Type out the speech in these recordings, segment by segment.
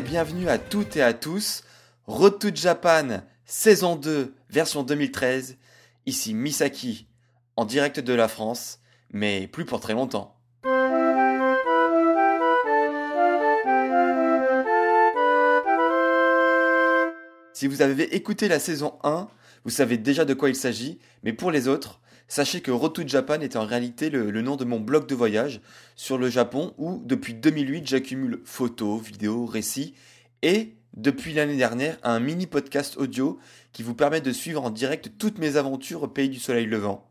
Bienvenue à toutes et à tous. Road Japan, saison 2, version 2013. Ici Misaki, en direct de la France, mais plus pour très longtemps. Si vous avez écouté la saison 1, vous savez déjà de quoi il s'agit, mais pour les autres, Sachez que Road Japan est en réalité le, nom de mon blog de voyage sur le Japon où depuis 2008 j'accumule photos, vidéos, récits et depuis l'année dernière un mini podcast audio qui vous permet de suivre en direct toutes mes aventures au pays du soleil levant.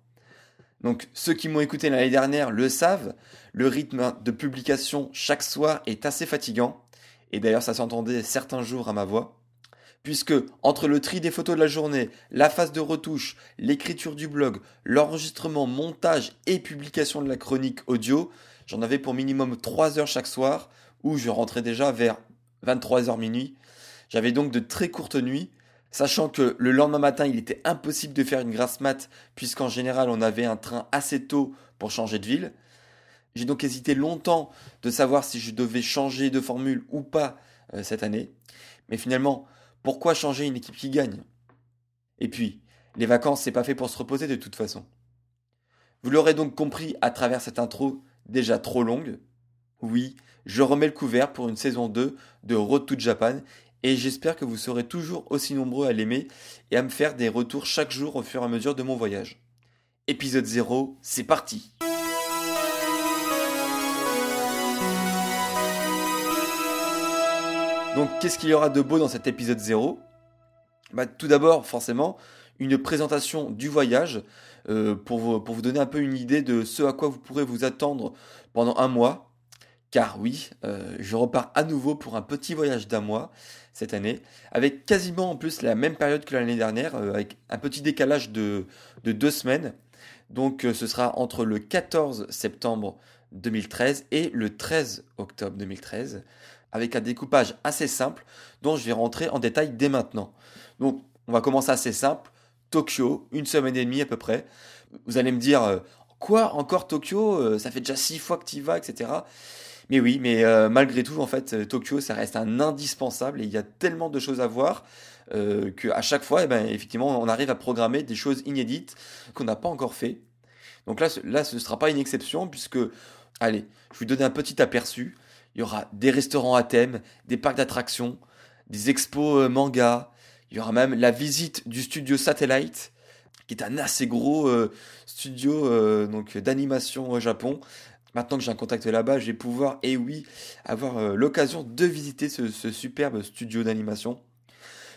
Donc ceux qui m'ont écouté l'année dernière le savent, le rythme de publication chaque soir est assez fatigant et d'ailleurs ça s'entendait certains jours à ma voix puisque entre le tri des photos de la journée, la phase de retouche, l'écriture du blog, l'enregistrement, montage et publication de la chronique audio, j'en avais pour minimum 3 heures chaque soir, où je rentrais déjà vers 23h minuit. J'avais donc de très courtes nuits, sachant que le lendemain matin, il était impossible de faire une grasse mat, puisqu'en général, on avait un train assez tôt pour changer de ville. J'ai donc hésité longtemps de savoir si je devais changer de formule ou pas euh, cette année. Mais finalement, pourquoi changer une équipe qui gagne? Et puis, les vacances, c'est pas fait pour se reposer de toute façon. Vous l'aurez donc compris à travers cette intro déjà trop longue. Oui, je remets le couvert pour une saison 2 de Road to Japan et j'espère que vous serez toujours aussi nombreux à l'aimer et à me faire des retours chaque jour au fur et à mesure de mon voyage. Épisode 0, c'est parti Donc qu'est-ce qu'il y aura de beau dans cet épisode 0 bah, Tout d'abord, forcément, une présentation du voyage euh, pour, vous, donner un peu une idée de ce à quoi vous pourrez vous attendre pendant un mois. Car oui, euh, je repars à nouveau pour un petit voyage d'un mois cette année, avec quasiment en plus la même période que l'année dernière, euh, avec un petit décalage de deux semaines. Donc ce sera entre le 14 septembre 2013 et le 13 octobre 2013 avec un découpage assez simple dont je vais rentrer en détail dès maintenant. Donc on va commencer assez simple. Tokyo, une semaine et demie à peu près. Vous allez me dire, euh, quoi encore Tokyo euh, Ça fait déjà six fois que tu y vas, etc. Mais oui, mais euh, malgré tout, en fait, Tokyo, ça reste un indispensable et il y a tellement de choses à voir qu'à chaque fois, eh ben, effectivement, on arrive à programmer des choses inédites qu'on n'a pas encore fait. Donc là, là, ce ne sera pas une exception puisque, allez, je vais vous donner un petit aperçu. Il y aura des restaurants à thème, des parcs d'attractions, des expos euh, manga. Il y aura même la visite du studio Satellite, qui est un assez gros euh, studio euh, d'animation au Japon. Maintenant que j'ai un contact là-bas, je vais pouvoir, et oui, avoir l'occasion de visiter ce, superbe studio d'animation.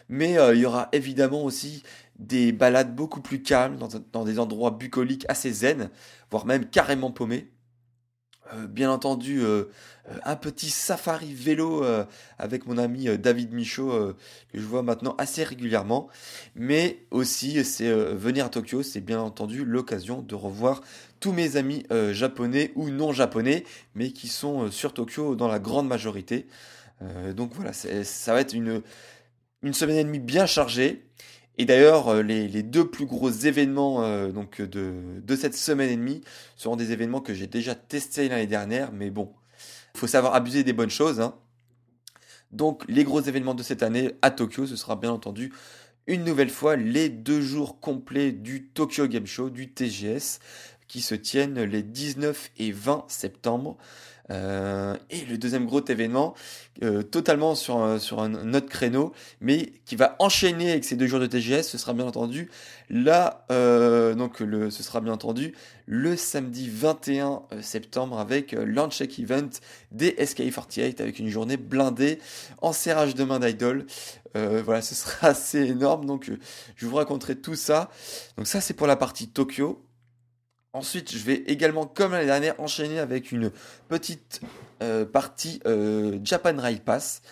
Mais il y aura évidemment aussi des balades beaucoup plus calmes dans des endroits bucoliques assez zen, voire même carrément paumés. Euh, bien entendu euh, euh, un petit safari vélo avec mon ami David Michaud que je vois maintenant assez régulièrement. Mais aussi, c'est venir à Tokyo, c'est bien entendu l'occasion de revoir tous mes amis japonais ou non japonais, mais qui sont sur Tokyo dans la grande majorité. donc voilà, ça va être une, une semaine et demie bien chargée. Et d'ailleurs, euh, les, deux plus gros événements euh, de, de, cette semaine et demie seront des événements que j'ai déjà testés l'année dernière, mais bon, il faut savoir abuser des bonnes choses. Hein. Donc les gros événements de cette année à Tokyo, ce sera bien entendu une nouvelle fois les deux jours complets du Tokyo Game Show, du TGS, qui se tiennent les 19 et 20 septembre. Euh, et le deuxième gros événement, euh, totalement sur, sur un autre créneau, mais qui va enchaîner avec ces deux jours de TGS, ce sera bien entendu là, euh, donc le, ce sera bien entendu le samedi 21 septembre avec Launchcheck Event des SK48 avec une journée blindée en serrage de main d'idol. voilà, ce sera assez énorme, donc je vous raconterai tout ça. Donc ça c'est pour la partie Tokyo. Ensuite, je vais également, comme l'année dernière, enchaîner avec une petite euh, partie euh, Japan Rail Pass.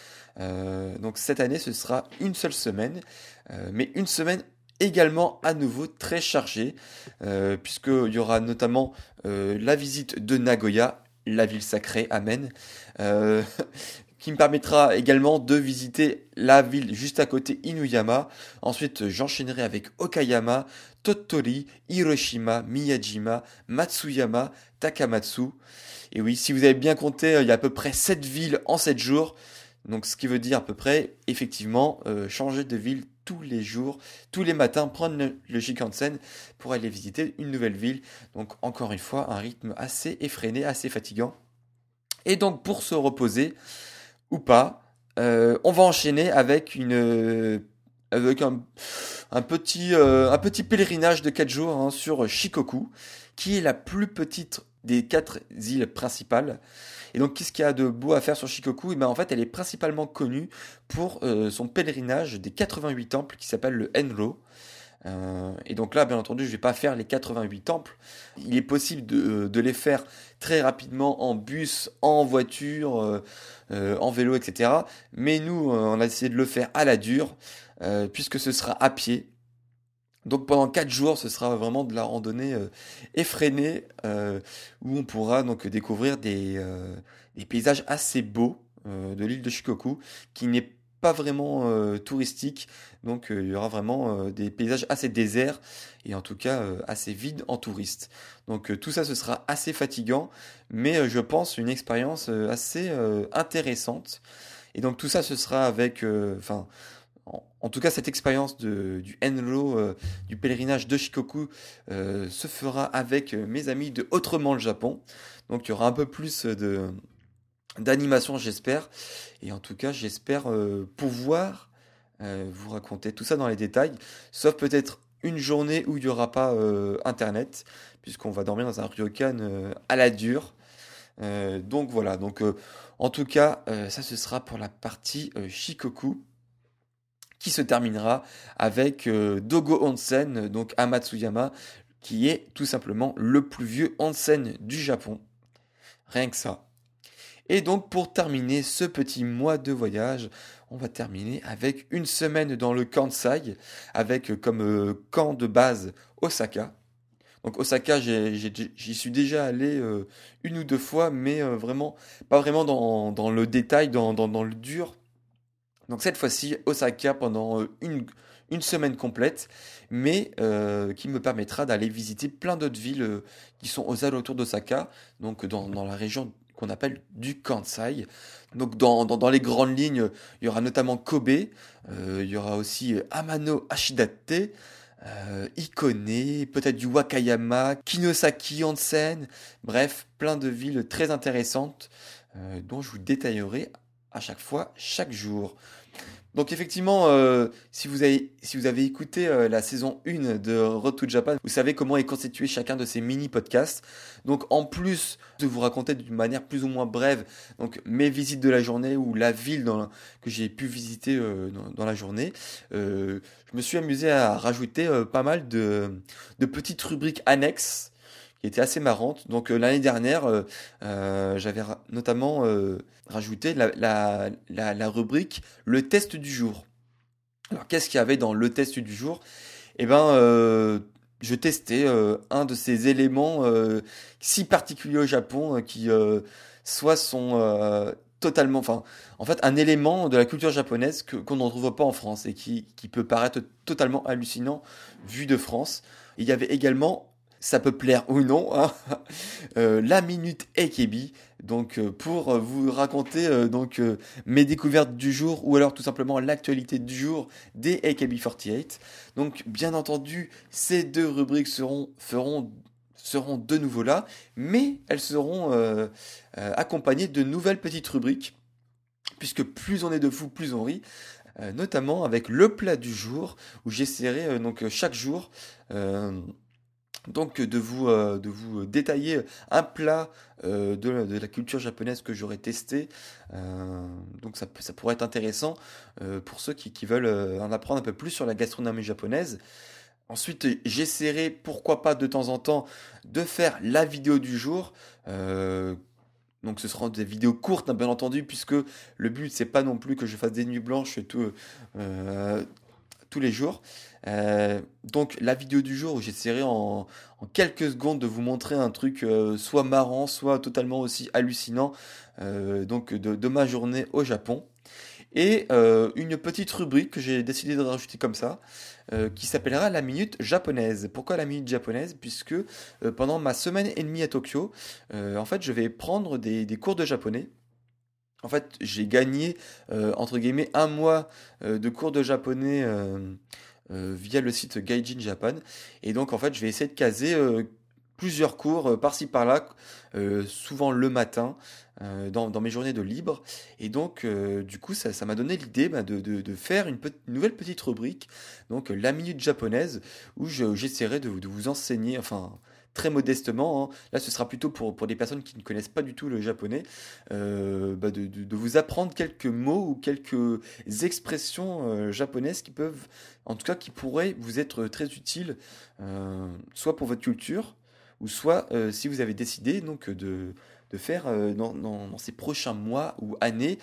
Euh, donc cette année, ce sera une seule semaine, mais une semaine également à nouveau très chargée, puisqu'il y aura notamment la visite de Nagoya, la ville sacrée, Amen, me permettra également de visiter la ville juste à côté Inuyama. Ensuite, j'enchaînerai avec Okayama, Tottori, Hiroshima, Miyajima, Matsuyama, Takamatsu. Et oui, si vous avez bien compté, euh, il y a à peu près 7 villes en 7 jours. Donc ce qui veut dire à peu près, effectivement, euh, changer de ville tous les jours, tous les matins, prendre le, le Shinkansen pour aller visiter une nouvelle ville. Donc encore une fois, un rythme assez effréné, assez fatigant. Et donc pour se reposer, ou pas, euh, on va enchaîner avec une avec un, petit, euh, un petit pèlerinage de 4 jours hein, sur Shikoku, qui est la plus petite des quatre îles principales. Et donc, qu'est-ce qu'il y a de beau à faire sur Shikoku? Et eh ben, En fait, elle est principalement connue pour euh, son pèlerinage des 88 temples qui s'appelle le Enro. Euh, et donc là, bien entendu, je ne vais pas faire les 88 temples. Il est possible de, de les faire très rapidement en bus, en voiture, euh, euh, en vélo, etc. Mais nous, on a essayé de le faire à la dure, puisque ce sera à pied. Donc pendant 4 jours, ce sera vraiment de la randonnée effrénée, où on pourra donc découvrir des, des paysages assez beaux de l'île de Shikoku, qui n'est pas vraiment euh, touristique, donc euh, il y aura vraiment euh, des paysages assez déserts et en tout cas assez vides en touristes. Donc tout ça ce sera assez fatigant, mais je pense une expérience assez intéressante. Et donc tout ça ce sera avec, enfin, en, tout cas cette expérience du Enro, du pèlerinage de Shikoku, se fera avec mes amis de Autrement le Japon. Donc il y aura un peu plus de d'animation, j'espère. Et en tout cas, j'espère euh, pouvoir euh, vous raconter tout ça dans les détails, sauf peut-être une journée où il n'y aura pas euh, Internet, puisqu'on va dormir dans un ryokan à la dure. donc voilà, donc en tout cas, ça ce sera pour la partie Shikoku qui se terminera avec Dogo Onsen, donc Amatsuyama, qui est tout simplement le plus vieux onsen du Japon. Rien que ça. Et donc pour terminer ce petit mois de voyage, on va terminer avec une semaine dans le Kansai, avec comme euh, camp de base Osaka. Donc Osaka, j'y suis déjà allé euh, une ou deux fois, mais euh, vraiment pas vraiment dans, le détail, dans, le dur. Donc cette fois-ci, Osaka pendant une, semaine complète, mais qui me permettra d'aller visiter plein d'autres villes qui sont aux alentours d'Osaka, donc dans la région qu'on appelle du Kansai. Donc dans, les grandes lignes, il y aura notamment Kobe, euh, il y aura aussi euh, Amano Ashidate, euh, Ikone, peut-être du Wakayama, Kinosaki Onsen, bref, plein de villes très intéressantes dont je vous détaillerai à chaque fois, chaque jour. Donc effectivement, euh, si, vous avez, écouté euh, la saison 1 de Road to Japan, vous savez comment est constitué chacun de ces mini-podcasts. Donc en plus de vous raconter d'une manière plus ou moins brève mes visites de la journée ou la ville que j'ai pu visiter euh, dans, la journée, je me suis amusé à rajouter pas mal de petites rubriques annexes qui était assez marrante. Donc euh, l'année dernière, euh, euh, j'avais notamment rajouté la, la, rubrique le test du jour. Alors qu'est-ce qu'il y avait dans le test du jour Eh ben, je testais un de ces éléments si particuliers au Japon qui soit sont totalement, enfin, en fait, un élément de la culture japonaise qu'on ne trouve pas en France et qui, qui peut paraître totalement hallucinant vu de France. Il y avait également ça peut plaire ou non, hein. euh, la minute AKB, donc euh, pour vous raconter euh, donc mes découvertes du jour ou alors tout simplement l'actualité du jour des AKB48. Donc bien entendu, ces deux rubriques seront feront seront de nouveau là, mais elles seront accompagnées de nouvelles petites rubriques, puisque plus on est de fous, plus on rit. notamment avec le plat du jour, où j'essaierai donc chaque jour donc de vous, euh, vous détailler un plat euh, de, la culture japonaise que j'aurais testé. Euh, donc ça, pourrait être intéressant pour ceux qui, veulent en apprendre un peu plus sur la gastronomie japonaise. Ensuite, j'essaierai, pourquoi pas de temps en temps, de faire la vidéo du jour. donc ce seront des vidéos courtes, hein, bien entendu, puisque le but c'est pas non plus que je fasse des nuits blanches tout, tous les jours. Euh, donc la vidéo du jour où j'essaierai en, quelques secondes de vous montrer un truc euh, soit marrant, soit totalement aussi hallucinant euh, donc de, ma journée au Japon. Et une petite rubrique que j'ai décidé de rajouter comme ça, qui s'appellera la minute japonaise. Pourquoi la minute japonaise? Puisque pendant ma semaine et demie à Tokyo, en fait, je vais prendre des cours de japonais en fait, j'ai gagné, euh, entre guillemets, un mois euh, de cours de japonais euh, via le site Gaijin Japan. Et donc, en fait, je vais essayer de caser plusieurs cours par-ci par-là, souvent le matin, dans, mes journées de libre. Et donc, du coup, ça m'a donné l'idée bah, de, faire une, nouvelle petite rubrique, donc la minute japonaise, où j'essaierai de, de, vous enseigner, enfin, très modestement. Hein. Là, ce sera plutôt pour, pour des personnes qui ne connaissent pas du tout le japonais, euh, bah, de, de, vous apprendre quelques mots ou quelques expressions euh, japonaises qui peuvent, en tout cas, qui pourraient vous être très utiles, euh, soit pour votre culture, ou soit si vous avez décidé donc de, de faire dans, dans, ces prochains mois ou années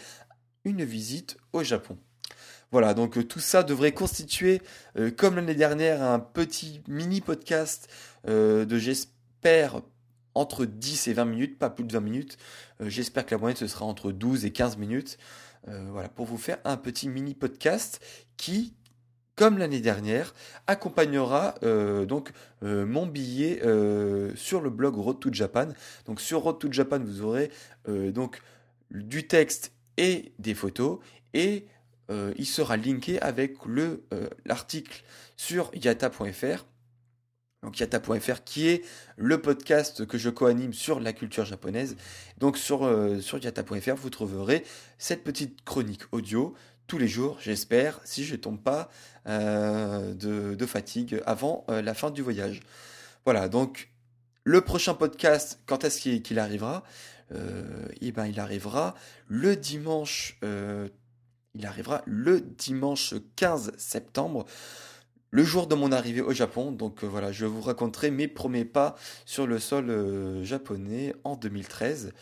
une visite au Japon. Voilà, donc tout ça devrait constituer, comme l'année dernière, un petit mini podcast euh, de j'espère entre 10 et 20 minutes, pas plus de 20 minutes. Euh, j'espère que la moyenne ce sera entre 12 et 15 minutes. Euh, voilà, pour vous faire un petit mini podcast qui, comme l'année dernière, accompagnera donc mon billet sur le blog Road to Japan. Donc sur Road to Japan, vous aurez donc du texte et des photos et il sera linké avec le l'article sur yata.fr donc yata.fr qui est le podcast que je co-anime sur la culture japonaise. Donc sur, euh, yata.fr, vous trouverez cette petite chronique audio tous les jours, j'espère, si je ne tombe pas euh, de, fatigue avant euh, la fin du voyage. Voilà, donc le prochain podcast, quand est-ce qu'il arrivera? Eh ben, il arrivera le dimanche. Il arrivera le dimanche 15 septembre le jour de mon arrivée au Japon. Donc euh, voilà, je vous raconterai mes premiers pas sur le sol euh, japonais en 2013.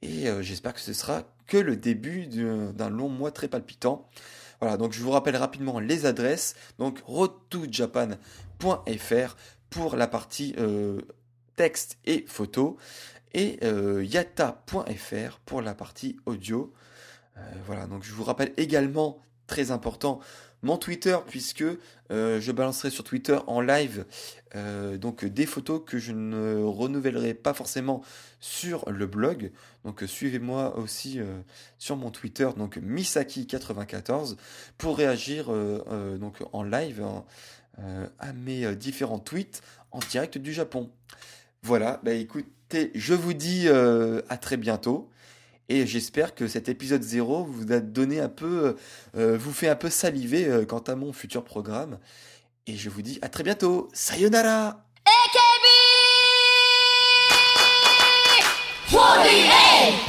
Et euh, j'espère que ce sera que le début d'un long mois très palpitant. Voilà, donc je vous rappelle rapidement les adresses. Donc roadtojapan.fr pour la partie texte et photo. Et yata.fr pour la partie audio. Voilà, donc je vous rappelle également, très important, mon Twitter puisque euh, je balancerai sur Twitter en live euh, donc des photos que je ne renouvellerai pas forcément sur le blog. Donc suivez-moi aussi euh, sur mon Twitter donc Misaki94 pour réagir donc en live à mes différents tweets en direct du Japon. Voilà, bah écoutez, je vous dis à très bientôt. Et j'espère que cet épisode 0 vous a donné un peu, euh, vous fait un peu saliver euh, quant à mon futur programme. Et je vous dis à très bientôt. Sayonara! AKB 48